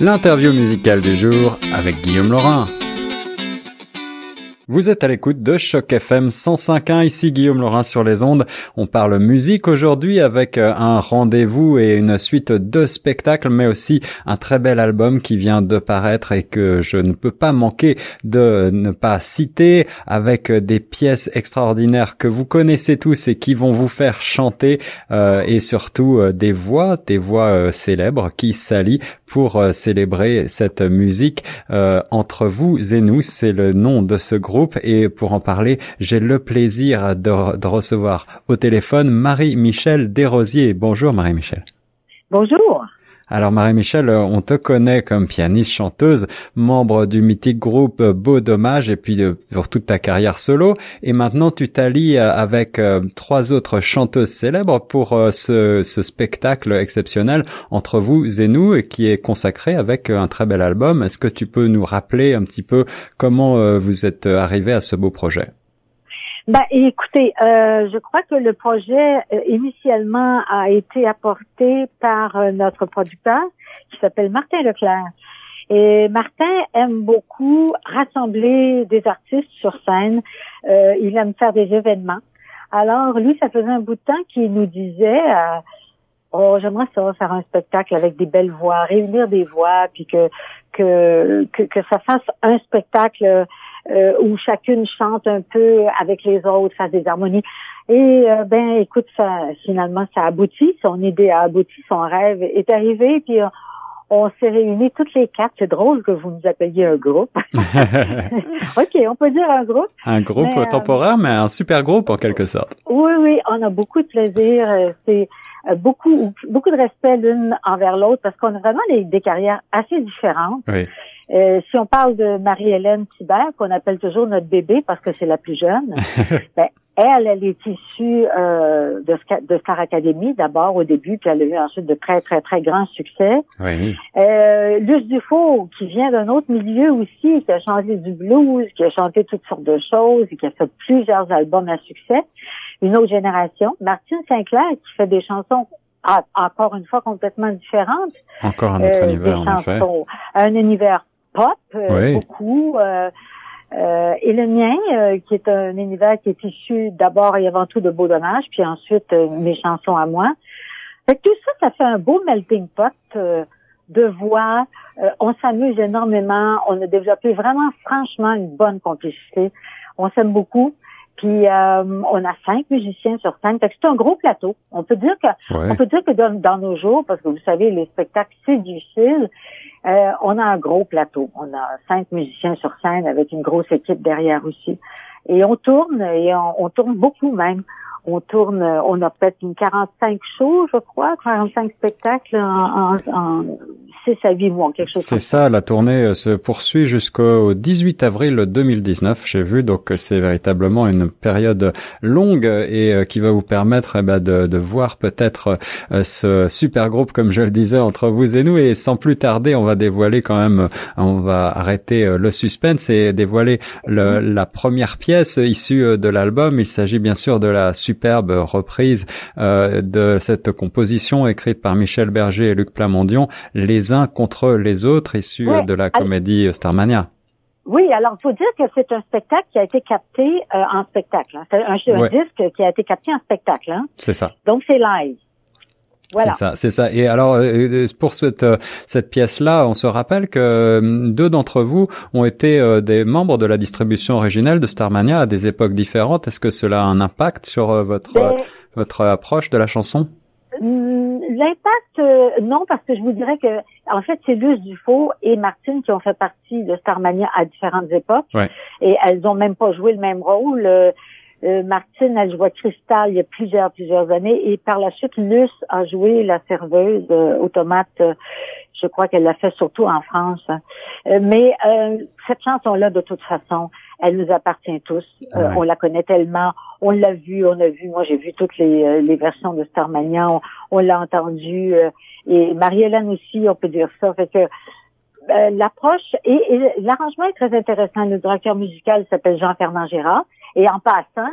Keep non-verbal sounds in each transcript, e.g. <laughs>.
L'interview musicale du jour avec Guillaume Laurin. Vous êtes à l'écoute de Choc FM 105.1, ici Guillaume Laurin sur les ondes. On parle musique aujourd'hui avec euh, un rendez-vous et une suite de spectacles, mais aussi un très bel album qui vient de paraître et que je ne peux pas manquer de ne pas citer avec des pièces extraordinaires que vous connaissez tous et qui vont vous faire chanter euh, et surtout euh, des voix, des voix célèbres qui s'allient pour célébrer cette musique entre vous et nous. C'est le nom de ce groupe et pour en parler, j'ai le plaisir de, de recevoir au téléphone Marie-Michel Desrosiers. Bonjour Marie-Michel. Bonjour. Alors Marie-Michel, on te connaît comme pianiste chanteuse, membre du mythique groupe Beau Dommage et puis euh, pour toute ta carrière solo. Et maintenant tu t'allies euh, avec euh, trois autres chanteuses célèbres pour ce, ce, spectacle exceptionnel entre vous et nous et qui est consacré avec un très bel album. Est-ce que tu peux nous rappeler un petit peu comment vous êtes arrivé à ce beau projet? Ben, écoutez, euh, je crois que le projet euh, initialement a été apporté par euh, notre producteur qui s'appelle Martin Leclerc. Et Martin aime beaucoup rassembler des artistes sur scène. il aime faire des événements. Alors, lui, ça faisait un bout de temps qu'il nous disait Oh, j'aimerais ça faire un spectacle avec des belles voix, réunir des voix, puis que que que, que ça fasse un spectacle euh, où chacune chante un peu avec les autres, fasse des harmonies. Et euh, ben, écoute, ça, finalement, ça aboutit. Son idée a abouti, son rêve est arrivé, puis euh, on s'est réunis toutes les quatre. C'est drôle que vous nous appeliez un groupe. <laughs> <laughs> ok, on peut dire un groupe. Un groupe temporaire, mais un super groupe en quelque sorte. Oui, oui, on a beaucoup de plaisir. C'est beaucoup, beaucoup de respect l'une envers l'autre parce qu'on a vraiment des carrières assez différentes. Oui. Euh, si on parle de Marie-Hélène Thibert, qu'on appelle toujours notre bébé parce que c'est la plus jeune, <laughs> ben, elle, elle est issue euh, de, de, Star Academy d'abord au début, puis elle a eu ensuite de très, très, très grands succès. Oui. Euh, Luce Dufault, qui vient d'un autre milieu aussi, qui a chanté du blues, qui a chanté toutes sortes de choses et qui a fait plusieurs albums à succès. Une autre génération. Martine Sinclair, qui fait des chansons encore une fois complètement différentes. Encore un autre euh, univers, en effet. Un univers pop, euh, beaucoup. Euh, euh, et le mien, qui est un univers qui est issu d'abord et avant tout de Beau Dommage, puis ensuite mes chansons à moi. Fait tout ça, ça fait un beau melting pot de voix. on s'amuse énormément. On a développé vraiment, franchement, une bonne complicité. On s'aime beaucoup. Puis on a cinq musiciens sur scène. c'est un gros plateau. On peut dire que on peut dire que dans, nos jours, parce que vous savez, les spectacles, c'est difficile. Euh, on a un gros plateau. On a cinq musiciens sur scène avec une grosse équipe derrière aussi. Et on tourne, et on, tourne beaucoup même. On tourne, on a peut-être une 45 shows, je crois, 45 spectacles en, en, 6 à 8 mois, quelque chose C'est ça, la tournée euh, se poursuit jusqu'au 18 avril 2019, j'ai vu, donc euh, c'est véritablement une période longue et euh, qui va vous permettre eh ben, de, de, voir peut-être ce super groupe, comme je le disais, entre vous et nous. Et sans plus tarder, on va dévoiler quand même, on va arrêter le suspense et dévoiler le, la première pièce issue de l'album. Il s'agit bien sûr de la superbe reprise de cette composition écrite par Michel Berger et Luc Plamondion, Les uns contre les autres issus de la comédie Starmania. Oui, alors il faut dire que c'est un spectacle qui a été capté euh, en spectacle. Hein. C'est un, disque qui a été capté en spectacle. Hein. C'est ça. Donc c'est live. Voilà. C'est ça, c'est ça. Et alors euh, euh, pour cette cette pièce-là, on se rappelle que deux d'entre vous ont été des membres de la distribution originelle de Starmania à des époques différentes. Est-ce que cela a un impact sur votre ben, votre approche de la chanson? Hum, l'impact, euh, non, parce que je vous dirais que, en fait, c'est Luce Dufaux et Martine qui ont fait partie de Starmania à différentes époques. Et elles ont même pas joué le même rôle. Euh, euh, Martine, elle jouait Cristal il y a plusieurs, plusieurs années. Et par la suite, Luce a joué la serveuse automate. je crois qu'elle l'a fait surtout en France. mais cette chanson-là, de toute façon, elle nous appartient tous. Euh, on la connaît tellement. On l'a vu, on a vu. Moi, j'ai vu toutes les, euh, les versions de Starmania. On, l'a entendu. Euh, et Marie-Hélène aussi, on peut dire ça. Fait que l'approche et, l'arrangement est très intéressant. Le directeur musical s'appelle Jean-Fernand Gérard. Et en passant,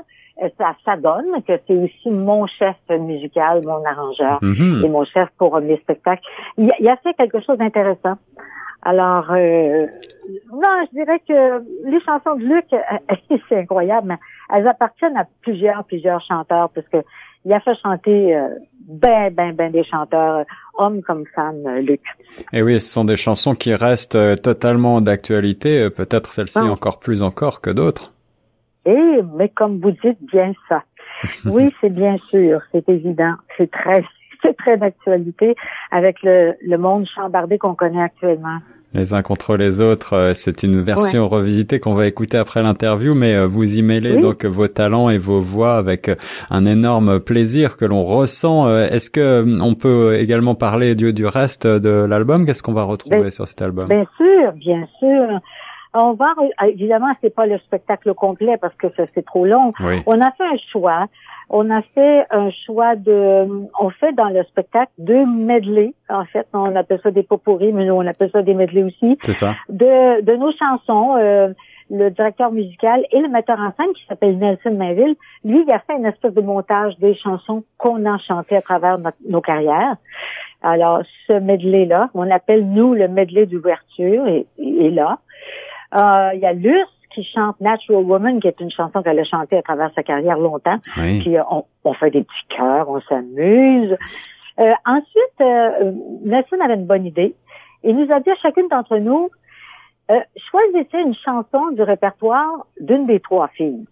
ça, ça donne que c'est aussi mon chef musical, mon arrangeur mm-hmm. et mon chef pour mes spectacles. Il, il a fait quelque chose d'intéressant. Alors, euh, non, je dirais que les chansons de Luc, <laughs> c'est incroyable, mais elles appartiennent à plusieurs, plusieurs chanteurs, parce que il a fait chanter euh, ben, ben, ben des chanteurs, hommes comme femmes, euh, Luc. Et oui, ce sont des chansons qui restent euh, totalement d'actualité, peut-être celle-ci ah. encore plus encore que d'autres. Eh, mais comme vous dites bien ça. <laughs> oui, c'est bien sûr, c'est évident, c'est très, <laughs> c'est très d'actualité avec le, le monde chambardé qu'on connaît actuellement les uns contre les autres. Euh, c'est une version revisitée qu'on va écouter après l'interview, mais euh, vous y mêlez donc vos talents et vos voix avec euh, un énorme plaisir que l'on ressent. Est-ce que on peut également parler du, du reste de l'album? Qu'est-ce qu'on va retrouver ben, sur cet album? Bien sûr, bien sûr. On va évidemment c'est pas le spectacle complet parce que c'est trop long. On a fait un choix on a fait un choix de, on fait dans le spectacle deux medley. En fait, on appelle ça des popourris, mais nous on appelle ça des medley aussi. C'est ça. De, de nos chansons. Euh, le directeur musical et le metteur en scène qui s'appelle Nelson Mainville, lui, il a fait une espèce de montage des chansons qu'on a chantées à travers nos carrières. Alors, ce medley-là, on appelle nous le medley d'ouverture, et, et là. Euh, il y a Luce qui chante Natural Woman, qui est une chanson qu'elle a chantée à travers sa carrière longtemps. Puis euh, on, fait des petits cœurs, on s'amuse. Euh, ensuite, euh, Nelson avait une bonne idée. Il nous a dit à chacune d'entre nous, euh, choisissez une chanson du répertoire d'une des trois filles.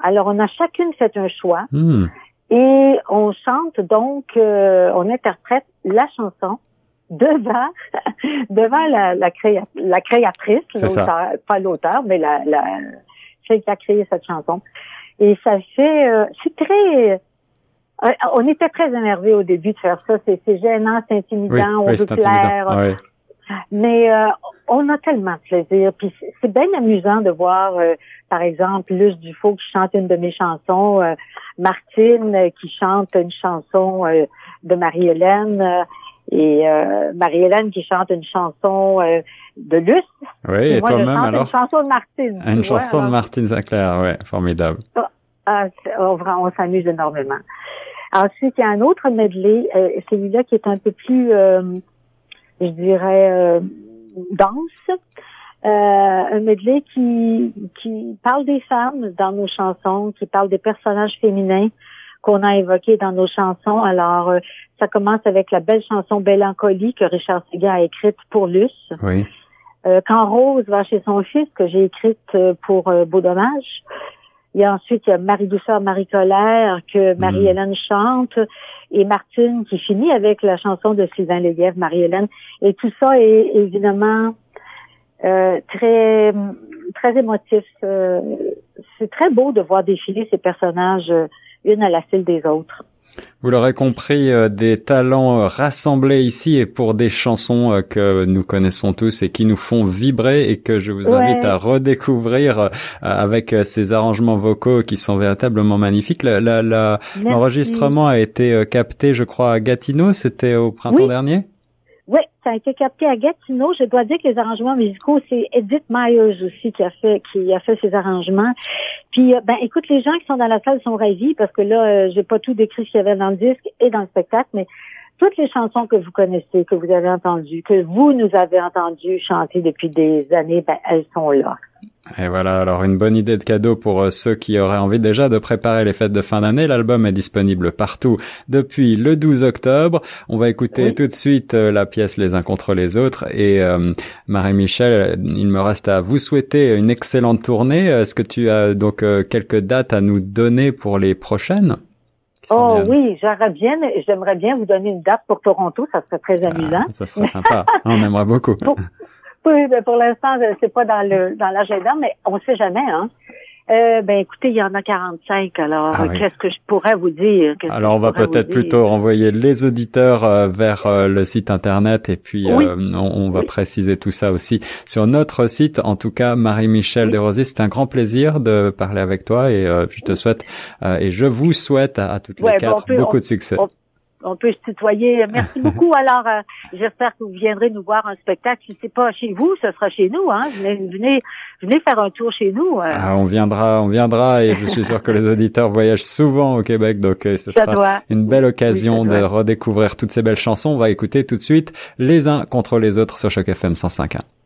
Alors, on a chacune fait un choix. Hmm. Et on chante donc, on interprète la chanson devant <laughs> devant la, la, la créatrice, pas l'auteur, mais la, la celle qui a créé cette chanson. Et ça fait, euh, c'est très, euh, on était très énervés au début de faire ça. C'est, gênant, c'est intimidant, on veut plaire. Mais euh, on a tellement de plaisir. Puis c'est bien amusant de voir, par exemple, Luce Dufaux qui chante une de mes chansons, Martine qui chante une chanson de Marie-Hélène. Et euh, Marie-Hélène qui chante une chanson euh, de Luce. Oui, et, toi-même alors Une chanson de Martine. Une chanson de Martine Sinclair, ouais, formidable. Ah, ah, on, on s'amuse énormément. Ensuite, il y a un autre medley, euh, celui-là qui est un peu plus, euh, je dirais, euh, dense. un medley qui, qui parle des femmes dans nos chansons, qui parle des personnages féminins qu'on a évoqués dans nos chansons. Alors, ça commence avec la belle chanson Mélancolie que Richard Seguin a écrite pour Luce. Oui. Euh, quand Rose va chez son fils, que j'ai écrite euh, pour euh, Beau Dommage. Il y a ensuite il y a Marie Douceur, Marie Colère que hmm. Marie-Hélène chante et Martine qui finit avec la chanson de Sylvain Léguève, Marie-Hélène. Et tout ça est évidemment euh, très très émotif. c'est très beau de voir défiler ces personnages une à la file des autres. Vous l'aurez compris, euh, des talents euh, rassemblés ici et pour des chansons euh, que nous connaissons tous et qui nous font vibrer et que je vous invite à redécouvrir avec ces arrangements vocaux qui sont véritablement magnifiques. L'enregistrement a été capté, je crois, à Gatineau. C'était au printemps dernier? Oui, ça a été capté à Gatineau. Je dois dire que les arrangements musicaux, c'est Edith Myers aussi qui a fait qui a fait ces arrangements. Puis euh, ben écoute, les gens qui sont dans la salle sont ravis parce que là, euh, j'ai pas tout décrit ce qu'il y avait dans le disque et dans le spectacle, mais toutes les chansons que vous connaissez, que vous avez entendues, que vous nous avez entendues chanter depuis des années, ben elles sont là. Et voilà, alors une bonne idée de cadeau pour euh, ceux qui auraient envie déjà de préparer les fêtes de fin d'année. L'album est disponible partout depuis le 12 octobre. On va écouter tout de suite euh, la pièce Les uns contre les autres. Et euh, Marie-Michel, il me reste à vous souhaiter une excellente tournée. Est-ce que tu as donc quelques dates à nous donner pour les prochaines? Oh oui, j'aimerais bien, j'aimerais bien vous donner une date pour Toronto, ça serait très ah, amusant. ça serait sympa, on aimerait beaucoup. <laughs> Oui, ben pour l'instant, c'est pas dans le dans l'agenda, mais on sait jamais, hein. Euh, ben écoutez, il y en a 45. Alors, ah qu'est-ce que je pourrais vous dire? Alors, on va peut-être plutôt renvoyer les auditeurs euh, vers euh, le site internet et puis on, va préciser tout ça aussi sur notre site. En tout cas, Marie-Michel Desrosiers, c'est un grand plaisir de parler avec toi et je te souhaite et je vous souhaite à, toutes les quatre beaucoup de succès. on peut se tutoyer. Merci beaucoup. <laughs> Alors, euh, j'espère que vous viendrez nous voir un spectacle. Si c'est pas chez vous, ce sera chez nous. Hein. Venez, venez, faire un tour chez nous. Euh. Ah, on viendra, on viendra, et je suis sûr que les auditeurs voyagent souvent au Québec, donc euh, ce sera une belle occasion de redécouvrir toutes ces belles chansons. On va écouter tout de suite les uns contre les autres sur Choc FM 105.1.